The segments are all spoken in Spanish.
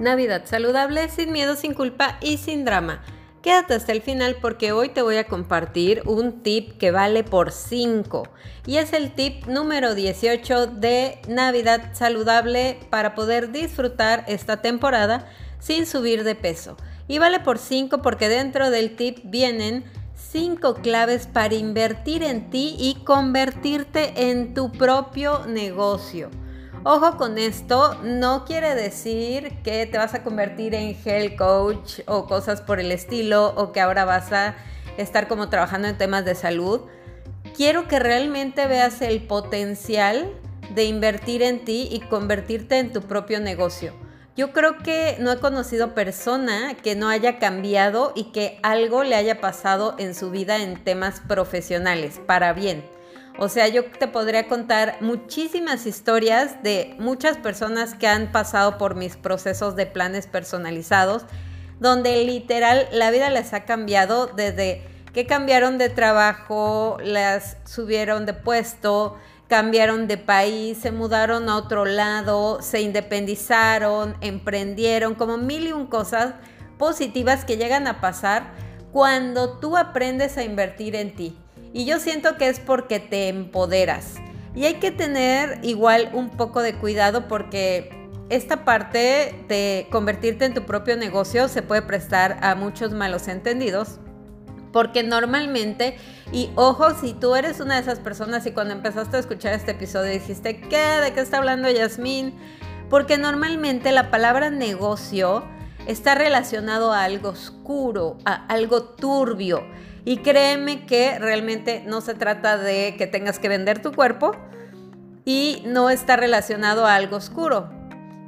Navidad saludable, sin miedo, sin culpa y sin drama. Quédate hasta el final porque hoy te voy a compartir un tip que vale por 5 y es el tip número 18 de Navidad saludable para poder disfrutar esta temporada sin subir de peso. Y vale por 5 porque dentro del tip vienen 5 claves para invertir en ti y convertirte en tu propio negocio. Ojo con esto, no quiere decir que te vas a convertir en health coach o cosas por el estilo o que ahora vas a estar como trabajando en temas de salud. Quiero que realmente veas el potencial de invertir en ti y convertirte en tu propio negocio. Yo creo que no he conocido persona que no haya cambiado y que algo le haya pasado en su vida en temas profesionales, para bien. O sea, yo te podría contar muchísimas historias de muchas personas que han pasado por mis procesos de planes personalizados, donde literal la vida les ha cambiado desde que cambiaron de trabajo, las subieron de puesto, cambiaron de país, se mudaron a otro lado, se independizaron, emprendieron, como mil y un cosas positivas que llegan a pasar cuando tú aprendes a invertir en ti. Y yo siento que es porque te empoderas. Y hay que tener igual un poco de cuidado porque esta parte de convertirte en tu propio negocio se puede prestar a muchos malos entendidos. Porque normalmente, y ojo, si tú eres una de esas personas y cuando empezaste a escuchar este episodio dijiste, ¿qué? ¿De qué está hablando Yasmín? Porque normalmente la palabra negocio está relacionado a algo oscuro, a algo turbio. Y créeme que realmente no se trata de que tengas que vender tu cuerpo y no está relacionado a algo oscuro.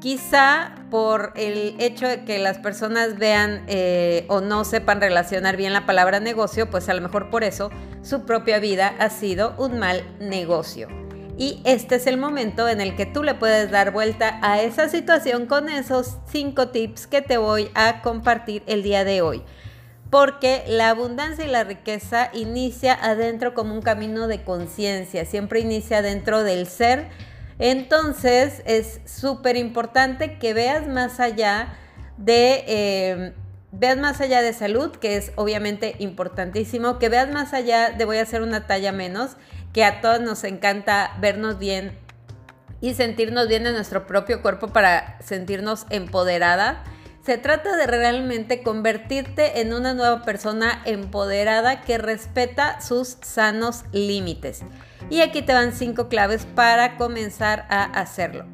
Quizá por el hecho de que las personas vean eh, o no sepan relacionar bien la palabra negocio, pues a lo mejor por eso su propia vida ha sido un mal negocio. Y este es el momento en el que tú le puedes dar vuelta a esa situación con esos cinco tips que te voy a compartir el día de hoy porque la abundancia y la riqueza inicia adentro como un camino de conciencia, siempre inicia dentro del ser. Entonces es súper importante que veas más allá de... Eh, veas más allá de salud, que es obviamente importantísimo, que veas más allá de voy a hacer una talla menos, que a todos nos encanta vernos bien y sentirnos bien en nuestro propio cuerpo para sentirnos empoderada se trata de realmente convertirte en una nueva persona empoderada que respeta sus sanos límites. Y aquí te van cinco claves para comenzar a hacerlo.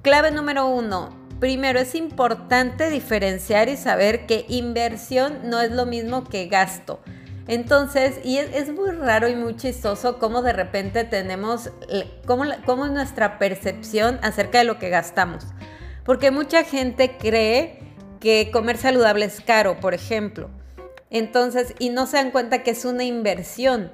Clave número uno. Primero, es importante diferenciar y saber que inversión no es lo mismo que gasto. Entonces, y es, muy raro y muy chistoso cómo de repente tenemos, cómo, cómo es nuestra percepción acerca de lo que gastamos. Porque mucha gente cree que comer saludable es caro, por ejemplo. Entonces, y no se dan cuenta que es una inversión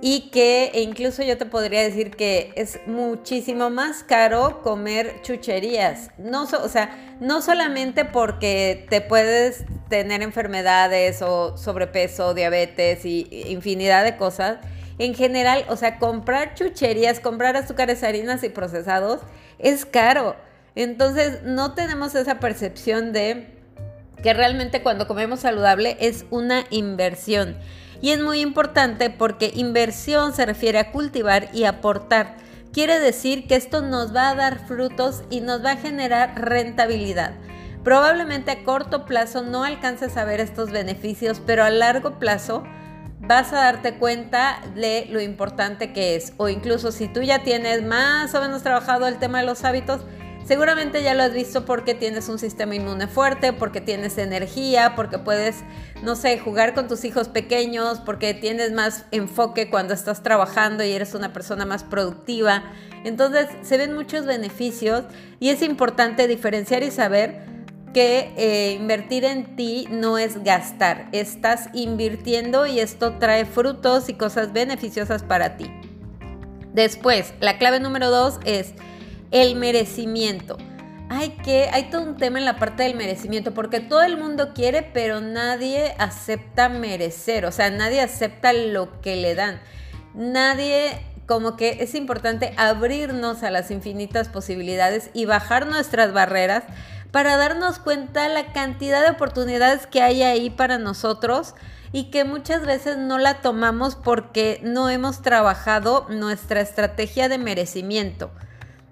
y que e incluso yo te podría decir que es muchísimo más caro comer chucherías. No, o sea, no solamente porque te puedes tener enfermedades o sobrepeso, diabetes y infinidad de cosas. En general, o sea, comprar chucherías, comprar azúcares, harinas y procesados es caro. Entonces no tenemos esa percepción de que realmente cuando comemos saludable es una inversión. Y es muy importante porque inversión se refiere a cultivar y aportar. Quiere decir que esto nos va a dar frutos y nos va a generar rentabilidad. Probablemente a corto plazo no alcances a ver estos beneficios, pero a largo plazo vas a darte cuenta de lo importante que es. O incluso si tú ya tienes más o menos trabajado el tema de los hábitos, Seguramente ya lo has visto porque tienes un sistema inmune fuerte, porque tienes energía, porque puedes, no sé, jugar con tus hijos pequeños, porque tienes más enfoque cuando estás trabajando y eres una persona más productiva. Entonces se ven muchos beneficios y es importante diferenciar y saber que eh, invertir en ti no es gastar, estás invirtiendo y esto trae frutos y cosas beneficiosas para ti. Después, la clave número dos es el merecimiento. Hay que, hay todo un tema en la parte del merecimiento, porque todo el mundo quiere, pero nadie acepta merecer, o sea, nadie acepta lo que le dan. Nadie, como que es importante abrirnos a las infinitas posibilidades y bajar nuestras barreras para darnos cuenta la cantidad de oportunidades que hay ahí para nosotros y que muchas veces no la tomamos porque no hemos trabajado nuestra estrategia de merecimiento.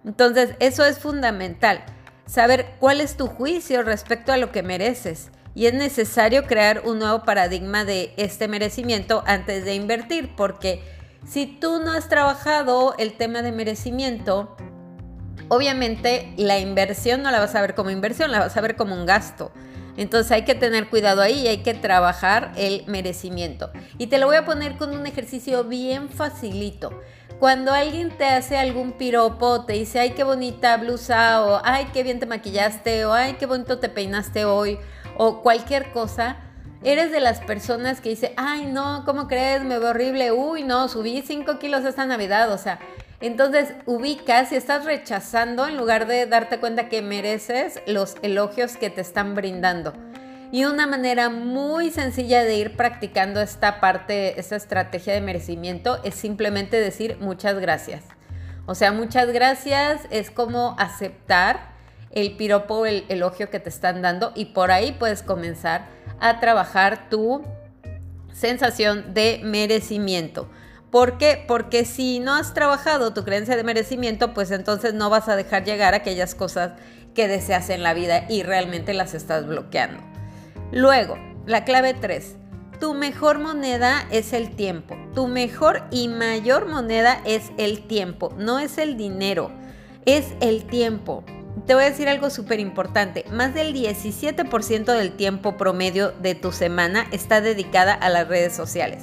Entonces, eso es fundamental, saber cuál es tu juicio respecto a lo que mereces. Y es necesario crear un nuevo paradigma de este merecimiento antes de invertir, porque si tú no has trabajado el tema de merecimiento, obviamente la inversión no la vas a ver como inversión, la vas a ver como un gasto. Entonces hay que tener cuidado ahí y hay que trabajar el merecimiento. Y te lo voy a poner con un ejercicio bien facilito. Cuando alguien te hace algún piropo, te dice, ay, qué bonita blusa, o ay, qué bien te maquillaste, o ay, qué bonito te peinaste hoy, o cualquier cosa, eres de las personas que dice, ay, no, ¿cómo crees? Me veo horrible, uy, no, subí 5 kilos esta Navidad, o sea, entonces ubicas y estás rechazando en lugar de darte cuenta que mereces los elogios que te están brindando. Y una manera muy sencilla de ir practicando esta parte, esta estrategia de merecimiento es simplemente decir muchas gracias. O sea, muchas gracias es como aceptar el piropo, el elogio que te están dando y por ahí puedes comenzar a trabajar tu sensación de merecimiento. ¿Por qué? Porque si no has trabajado tu creencia de merecimiento, pues entonces no vas a dejar llegar aquellas cosas que deseas en la vida y realmente las estás bloqueando. Luego, la clave 3. Tu mejor moneda es el tiempo. Tu mejor y mayor moneda es el tiempo, no es el dinero, es el tiempo. Te voy a decir algo súper importante. Más del 17% del tiempo promedio de tu semana está dedicada a las redes sociales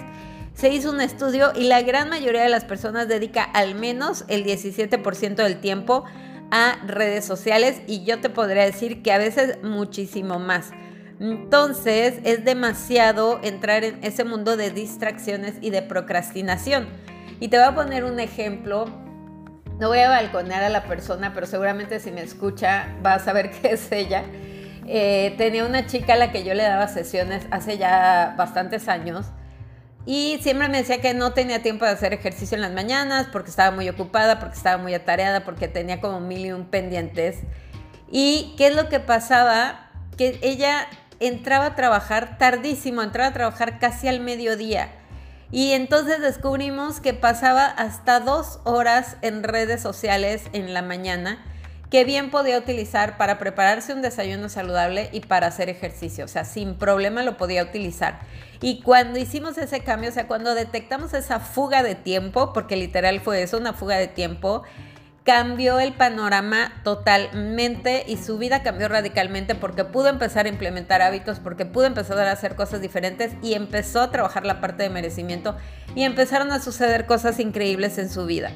se hizo un estudio y la gran mayoría de las personas dedica al menos el 17% del tiempo a redes sociales y yo te podría decir que a veces muchísimo más. Entonces es demasiado entrar en ese mundo de distracciones y de procrastinación. Y te voy a poner un ejemplo. No voy a balconear a la persona, pero seguramente si me escucha va a saber que es ella. Eh, tenía una chica a la que yo le daba sesiones hace ya bastantes años y siempre me decía que no tenía tiempo de hacer ejercicio en las mañanas porque estaba muy ocupada, porque estaba muy atareada, porque tenía como mil y un pendientes. ¿Y qué es lo que pasaba? Que ella entraba a trabajar tardísimo, entraba a trabajar casi al mediodía. Y entonces descubrimos que pasaba hasta dos horas en redes sociales en la mañana que bien podía utilizar para prepararse un desayuno saludable y para hacer ejercicio. O sea, sin problema lo podía utilizar. Y cuando hicimos ese cambio, o sea, cuando detectamos esa fuga de tiempo, porque literal fue eso, una fuga de tiempo, cambió el panorama totalmente y su vida cambió radicalmente porque pudo empezar a implementar hábitos, porque pudo empezar a hacer cosas diferentes y empezó a trabajar la parte de merecimiento y empezaron a suceder cosas increíbles en su vida.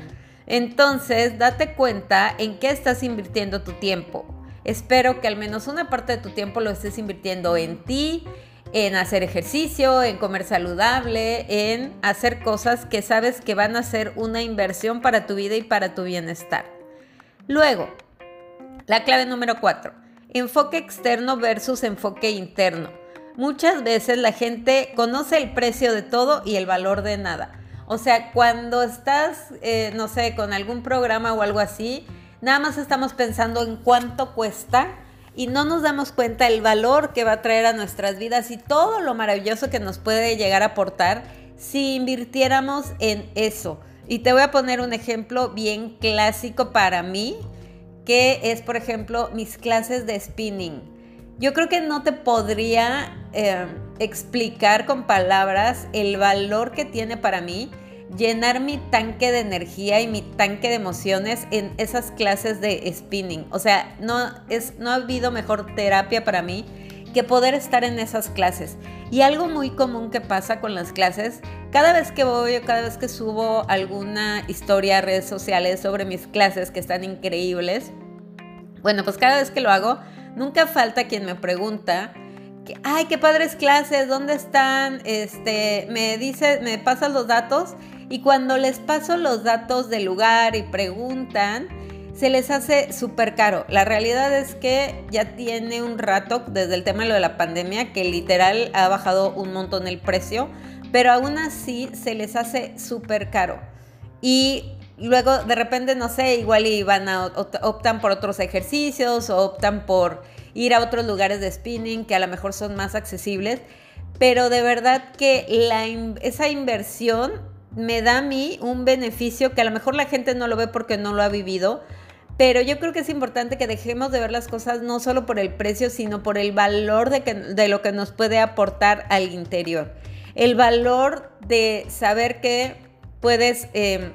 Entonces, date cuenta en qué estás invirtiendo tu tiempo. Espero que al menos una parte de tu tiempo lo estés invirtiendo en ti, en hacer ejercicio, en comer saludable, en hacer cosas que sabes que van a ser una inversión para tu vida y para tu bienestar. Luego, la clave número 4. Enfoque externo versus enfoque interno. Muchas veces la gente conoce el precio de todo y el valor de nada. O sea, cuando estás, eh, no sé, con algún programa o algo así, nada más estamos pensando en cuánto cuesta y no nos damos cuenta el valor que va a traer a nuestras vidas y todo lo maravilloso que nos puede llegar a aportar si invirtiéramos en eso. Y te voy a poner un ejemplo bien clásico para mí, que es, por ejemplo, mis clases de spinning. Yo creo que no te podría eh, explicar con palabras el valor que tiene para mí llenar mi tanque de energía y mi tanque de emociones en esas clases de spinning. O sea, no, es, no ha habido mejor terapia para mí que poder estar en esas clases. Y algo muy común que pasa con las clases, cada vez que voy o cada vez que subo alguna historia a redes sociales sobre mis clases que están increíbles, bueno, pues cada vez que lo hago, Nunca falta quien me pregunta, ay, qué padres clases, ¿dónde están? Este, me dice, me pasan los datos y cuando les paso los datos del lugar y preguntan, se les hace súper caro. La realidad es que ya tiene un rato desde el tema de lo de la pandemia que literal ha bajado un montón el precio, pero aún así se les hace súper caro. Y luego de repente, no sé, igual y a, optan por otros ejercicios o optan por ir a otros lugares de spinning que a lo mejor son más accesibles, pero de verdad que esa inversión me da a mí un beneficio que a lo mejor la gente no lo ve porque no lo ha vivido, pero yo creo que es importante que dejemos de ver las cosas no solo por el precio, sino por el valor de, que, de lo que nos puede aportar al interior. El valor de saber que puedes eh,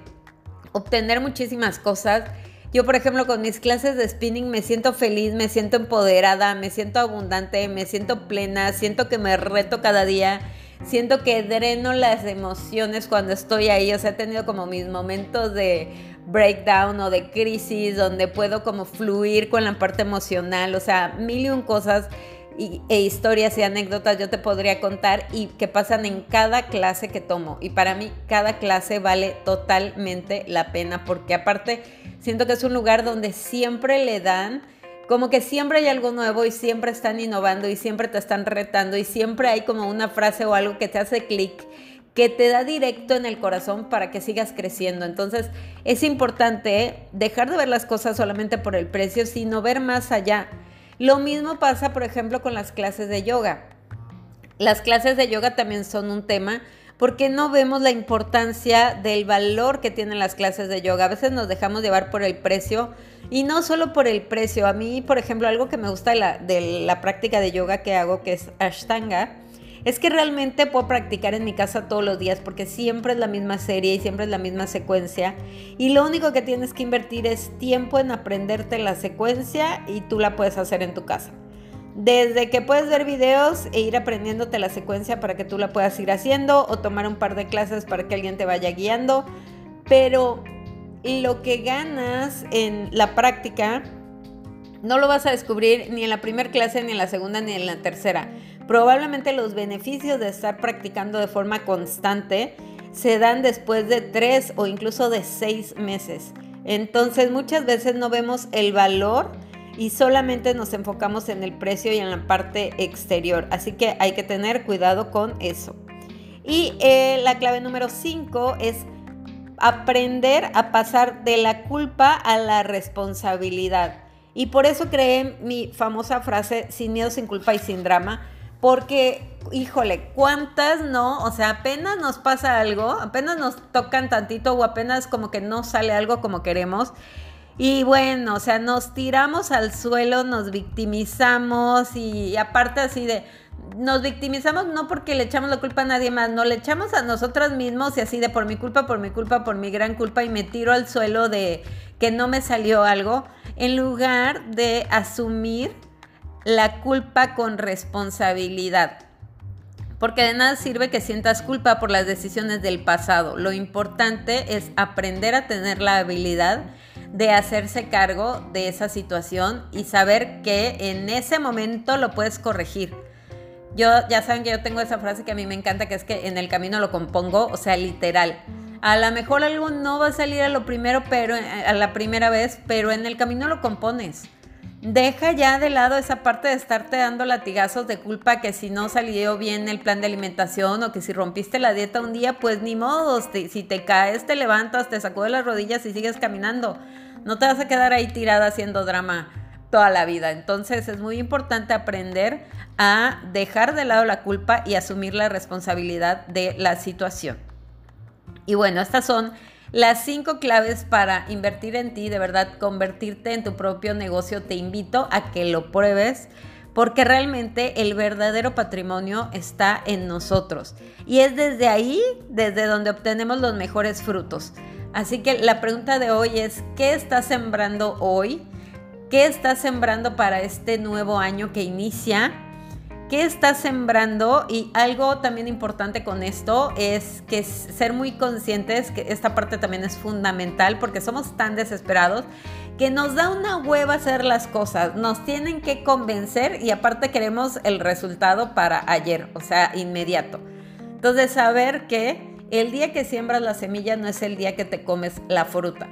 obtener muchísimas cosas. Yo, por ejemplo, con mis clases de spinning me siento feliz, me siento empoderada, me siento abundante, me siento plena, siento que me reto cada día, siento que dreno las emociones cuando estoy ahí. O sea, he tenido como mis momentos de breakdown o de crisis donde puedo como fluir con la parte emocional. O sea, mil y un cosas e historias y anécdotas yo te podría contar y que pasan en cada clase que tomo. Y para mí cada clase vale totalmente la pena porque aparte siento que es un lugar donde siempre le dan, como que siempre hay algo nuevo y siempre están innovando y siempre te están retando y siempre hay como una frase o algo que te hace clic que te da directo en el corazón para que sigas creciendo. Entonces es importante dejar de ver las cosas solamente por el precio, sino ver más allá lo mismo pasa, por ejemplo, con las clases de yoga. Las clases de yoga también son un tema porque no vemos la importancia del valor que tienen las clases de yoga. A veces nos dejamos llevar por el precio y no solo por el precio. A mí, por ejemplo, algo que me gusta de la, de la práctica de yoga que hago, que es Ashtanga, es que realmente puedo practicar en mi casa todos los días porque siempre es la misma serie y siempre es la misma secuencia. Y lo único que tienes que invertir es tiempo en aprenderte la secuencia y tú la puedes hacer en tu casa. Desde que puedes ver videos e ir aprendiéndote la secuencia para que tú la puedas ir haciendo o tomar un par de clases para que alguien te vaya guiando. Pero lo que ganas en la práctica no lo vas a descubrir ni en la primera clase, ni en la segunda, ni en la tercera. Probablemente los beneficios de estar practicando de forma constante se dan después de tres o incluso de seis meses. Entonces muchas veces no vemos el valor y solamente nos enfocamos en el precio y en la parte exterior. Así que hay que tener cuidado con eso. Y eh, la clave número cinco es aprender a pasar de la culpa a la responsabilidad. Y por eso creé mi famosa frase, sin miedo, sin culpa y sin drama, porque, híjole, ¿cuántas no? O sea, apenas nos pasa algo, apenas nos tocan tantito o apenas como que no sale algo como queremos. Y bueno, o sea, nos tiramos al suelo, nos victimizamos y, aparte así de, nos victimizamos no porque le echamos la culpa a nadie más, no le echamos a nosotras mismos y así de por mi culpa, por mi culpa, por mi gran culpa y me tiro al suelo de que no me salió algo en lugar de asumir la culpa con responsabilidad. Porque de nada sirve que sientas culpa por las decisiones del pasado. Lo importante es aprender a tener la habilidad de hacerse cargo de esa situación y saber que en ese momento lo puedes corregir. Yo ya saben que yo tengo esa frase que a mí me encanta, que es que en el camino lo compongo, o sea, literal. A lo mejor algo no va a salir a lo primero, pero a la primera vez, pero en el camino lo compones. Deja ya de lado esa parte de estarte dando latigazos de culpa que si no salió bien el plan de alimentación o que si rompiste la dieta un día, pues ni modo, si te caes, te levantas, te sacudes las rodillas y sigues caminando. No te vas a quedar ahí tirada haciendo drama toda la vida. Entonces es muy importante aprender a dejar de lado la culpa y asumir la responsabilidad de la situación. Y bueno, estas son las cinco claves para invertir en ti, de verdad, convertirte en tu propio negocio. Te invito a que lo pruebes porque realmente el verdadero patrimonio está en nosotros. Y es desde ahí, desde donde obtenemos los mejores frutos. Así que la pregunta de hoy es, ¿qué estás sembrando hoy? ¿Qué estás sembrando para este nuevo año que inicia? qué estás sembrando y algo también importante con esto es que ser muy conscientes que esta parte también es fundamental porque somos tan desesperados que nos da una hueva hacer las cosas, nos tienen que convencer y aparte queremos el resultado para ayer, o sea, inmediato. Entonces, saber que el día que siembras la semilla no es el día que te comes la fruta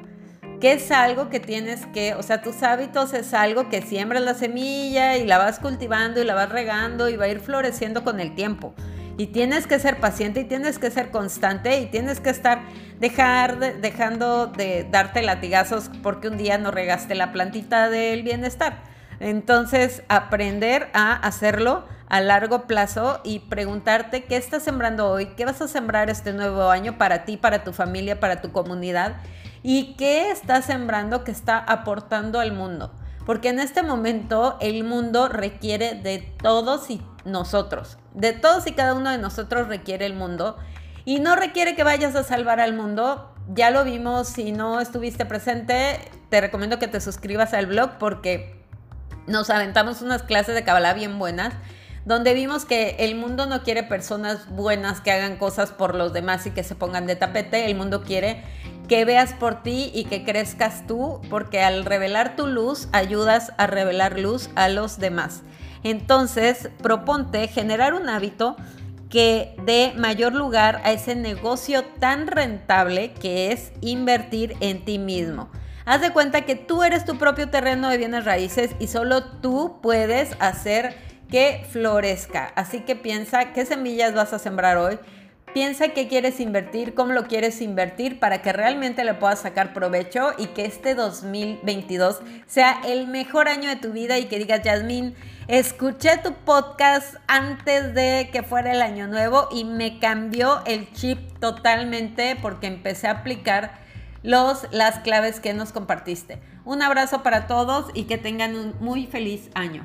que es algo que tienes que, o sea, tus hábitos es algo que siembras la semilla y la vas cultivando y la vas regando y va a ir floreciendo con el tiempo. Y tienes que ser paciente y tienes que ser constante y tienes que estar dejando de darte latigazos porque un día no regaste la plantita del bienestar. Entonces, aprender a hacerlo a largo plazo y preguntarte qué estás sembrando hoy, qué vas a sembrar este nuevo año para ti, para tu familia, para tu comunidad y qué estás sembrando que está aportando al mundo. Porque en este momento el mundo requiere de todos y nosotros. De todos y cada uno de nosotros requiere el mundo. Y no requiere que vayas a salvar al mundo. Ya lo vimos, si no estuviste presente, te recomiendo que te suscribas al blog porque nos aventamos unas clases de Kabbalah bien buenas donde vimos que el mundo no quiere personas buenas que hagan cosas por los demás y que se pongan de tapete, el mundo quiere que veas por ti y que crezcas tú, porque al revelar tu luz ayudas a revelar luz a los demás. Entonces, proponte generar un hábito que dé mayor lugar a ese negocio tan rentable que es invertir en ti mismo. Haz de cuenta que tú eres tu propio terreno de bienes raíces y solo tú puedes hacer que florezca. Así que piensa qué semillas vas a sembrar hoy. Piensa qué quieres invertir, cómo lo quieres invertir para que realmente le puedas sacar provecho y que este 2022 sea el mejor año de tu vida y que digas, Yasmín, escuché tu podcast antes de que fuera el año nuevo y me cambió el chip totalmente porque empecé a aplicar los, las claves que nos compartiste. Un abrazo para todos y que tengan un muy feliz año.